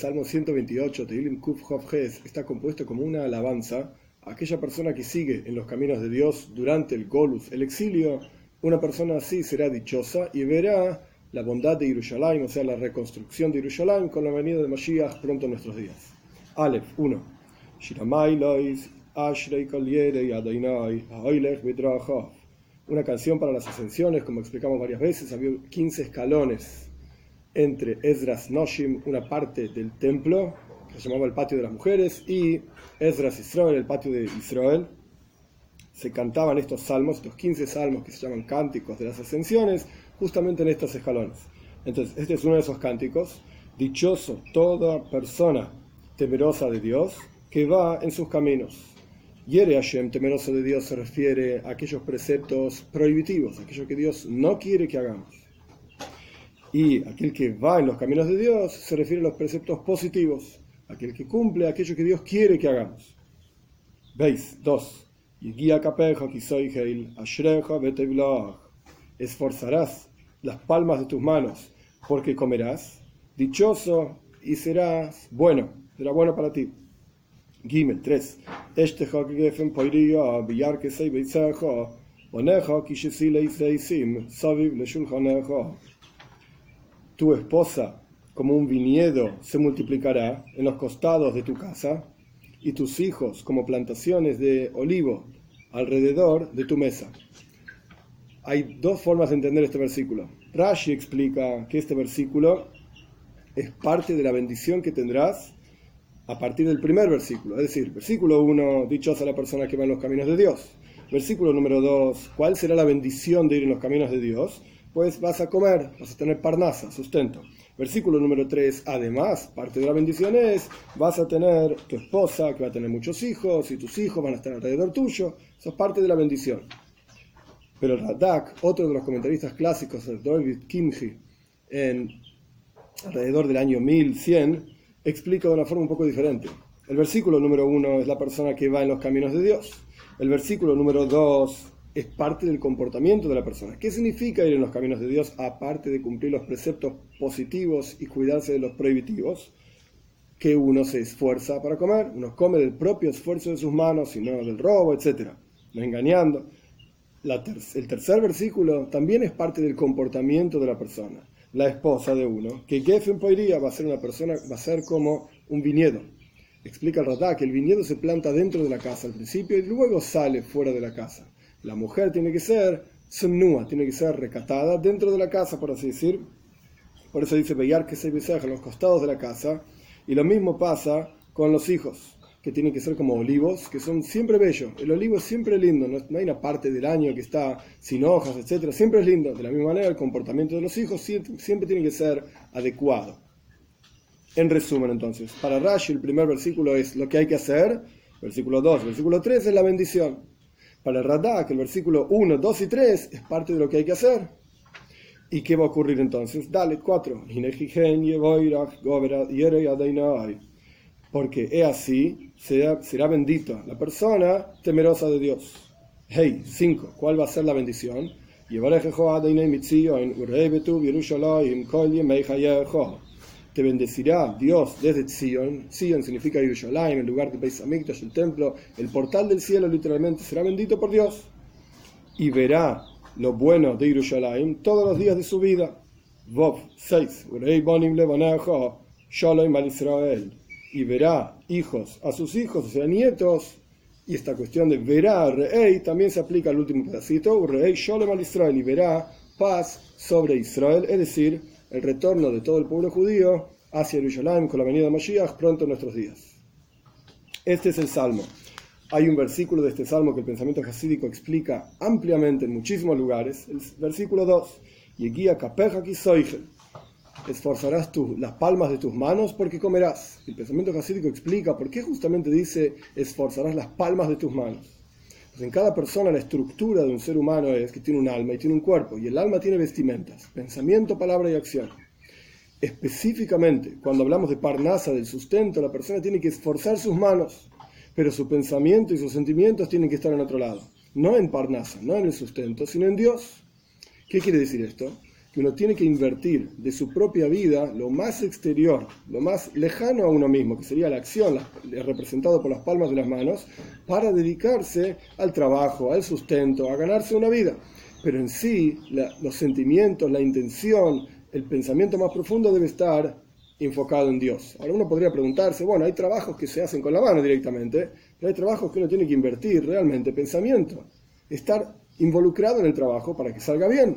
Salmo 128, Teilim Kuf Ches, está compuesto como una alabanza a aquella persona que sigue en los caminos de Dios durante el Golus, el exilio. Una persona así será dichosa y verá la bondad de Jerusalén, o sea, la reconstrucción de Jerusalén con la venida de Mashiach pronto en nuestros días. Aleph 1. Una canción para las ascensiones, como explicamos varias veces, había 15 escalones entre Esdras Noshim, una parte del templo, que se llamaba el patio de las mujeres, y Esdras Israel, el patio de Israel. Se cantaban estos salmos, estos 15 salmos que se llaman cánticos de las ascensiones, justamente en estos escalones. Entonces, este es uno de esos cánticos. Dichoso toda persona temerosa de Dios que va en sus caminos. Yere Hashem, temeroso de Dios, se refiere a aquellos preceptos prohibitivos, aquello que Dios no quiere que hagamos. Y aquel que va en los caminos de Dios se refiere a los preceptos positivos, aquel que cumple aquello que Dios quiere que hagamos. Veis, dos. Esforzarás las palmas de tus manos, porque comerás, dichoso y serás bueno, será bueno para ti. Gimel 3. Tu esposa, como un viñedo, se multiplicará en los costados de tu casa, y tus hijos como plantaciones de olivo alrededor de tu mesa hay dos formas de entender este versículo. Rashi explica que este versículo es parte de la bendición que tendrás a partir del primer versículo. Es decir, versículo 1, dichosa la persona que va en los caminos de Dios. Versículo número 2, ¿cuál será la bendición de ir en los caminos de Dios? Pues vas a comer, vas a tener parnasa, sustento. Versículo número 3, además, parte de la bendición es, vas a tener tu esposa que va a tener muchos hijos y tus hijos van a estar alrededor tuyo. Eso es parte de la bendición. Pero Radak, otro de los comentaristas clásicos, el David Kimchi, en alrededor del año 1100, explica de una forma un poco diferente. El versículo número uno es la persona que va en los caminos de Dios. El versículo número dos es parte del comportamiento de la persona. ¿Qué significa ir en los caminos de Dios aparte de cumplir los preceptos positivos y cuidarse de los prohibitivos? Que uno se esfuerza para comer, uno come del propio esfuerzo de sus manos y no del robo, etc. No engañando el tercer versículo también es parte del comportamiento de la persona. La esposa de uno, que Geffen Poiría va a ser una persona, va a ser como un viñedo. Explica el Ratá que el viñedo se planta dentro de la casa al principio y luego sale fuera de la casa. La mujer tiene que ser sumnua, tiene que ser recatada dentro de la casa, por así decir. Por eso dice Beyar que se a los costados de la casa. Y lo mismo pasa con los hijos que tienen que ser como olivos, que son siempre bellos. El olivo es siempre lindo, no, hay una parte del año que está sin hojas, etcétera. Siempre es lindo. De la misma manera, el comportamiento de los hijos siempre, tiene que ser adecuado. En resumen, entonces, para Rashi el primer versículo es lo que hay que hacer, versículo 2, versículo 3 es la bendición. Para el Radak, el versículo 1, 2 y 3 es parte de lo que hay que hacer. ¿Y qué va a ocurrir entonces? Dale, 4 porque es así, será, será bendito la persona temerosa de Dios. Hey, 5. ¿Cuál va a ser la bendición? Te bendecirá Dios desde Zion. Zion significa Yerushalayim, el lugar de Beis el templo. El portal del cielo literalmente será bendito por Dios. Y verá lo bueno de Yerushalayim todos los días de su vida. Vov 6 y verá hijos a sus hijos, o sea, nietos, y esta cuestión de verá rey también se aplica al último pedacito, rey sholem al Israel, y verá paz sobre Israel, es decir, el retorno de todo el pueblo judío hacia Jerusalén con la venida de Mashiach pronto en nuestros días. Este es el salmo. Hay un versículo de este salmo que el pensamiento hasídico explica ampliamente en muchísimos lugares, el versículo 2, y guía capeja esforzarás las palmas de tus manos porque comerás. El pensamiento jasídico explica por qué justamente dice esforzarás las palmas de tus manos. Pues en cada persona la estructura de un ser humano es que tiene un alma y tiene un cuerpo, y el alma tiene vestimentas, pensamiento, palabra y acción. Específicamente, cuando hablamos de parnasa, del sustento, la persona tiene que esforzar sus manos, pero su pensamiento y sus sentimientos tienen que estar en otro lado. No en parnasa, no en el sustento, sino en Dios. ¿Qué quiere decir esto? Que uno tiene que invertir de su propia vida lo más exterior, lo más lejano a uno mismo, que sería la acción representado por las palmas de las manos, para dedicarse al trabajo, al sustento, a ganarse una vida. Pero en sí, los sentimientos, la intención, el pensamiento más profundo debe estar enfocado en Dios. Ahora uno podría preguntarse, bueno, hay trabajos que se hacen con la mano directamente, pero hay trabajos que uno tiene que invertir realmente pensamiento, estar involucrado en el trabajo para que salga bien.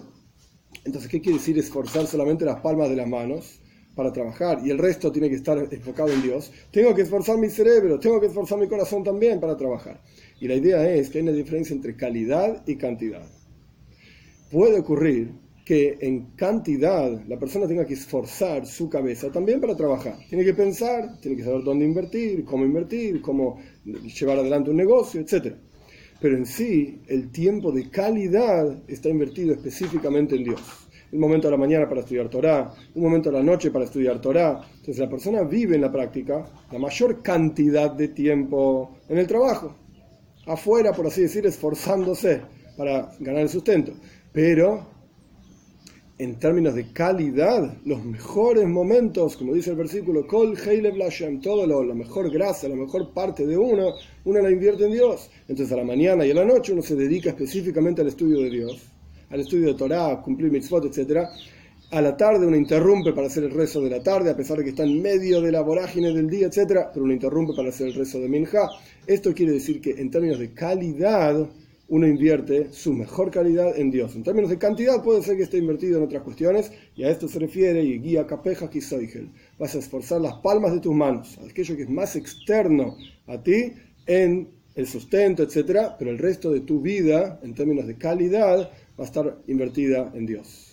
Entonces, ¿qué quiere decir esforzar solamente las palmas de las manos para trabajar y el resto tiene que estar enfocado en Dios? Tengo que esforzar mi cerebro, tengo que esforzar mi corazón también para trabajar. Y la idea es que hay una diferencia entre calidad y cantidad. Puede ocurrir que en cantidad la persona tenga que esforzar su cabeza también para trabajar. Tiene que pensar, tiene que saber dónde invertir, cómo invertir, cómo llevar adelante un negocio, etc. Pero en sí, el tiempo de calidad está invertido específicamente en Dios. Un momento a la mañana para estudiar Torah, un momento a la noche para estudiar Torah. Entonces la persona vive en la práctica la mayor cantidad de tiempo en el trabajo. Afuera, por así decir, esforzándose para ganar el sustento. Pero en términos de calidad, los mejores momentos, como dice el versículo, Kol todo lo, la mejor grasa, la mejor parte de uno, uno la invierte en Dios. Entonces a la mañana y a la noche uno se dedica específicamente al estudio de Dios, al estudio de Torah, cumplir mitzvot, etc. A la tarde uno interrumpe para hacer el rezo de la tarde, a pesar de que está en medio de la vorágine del día, etc. Pero uno interrumpe para hacer el rezo de Minja. Esto quiere decir que en términos de calidad, uno invierte su mejor calidad en Dios. En términos de cantidad puede ser que esté invertido en otras cuestiones y a esto se refiere y guía capeja kisoigel. Vas a esforzar las palmas de tus manos, aquello que es más externo a ti en el sustento, etc. Pero el resto de tu vida, en términos de calidad, va a estar invertida en Dios.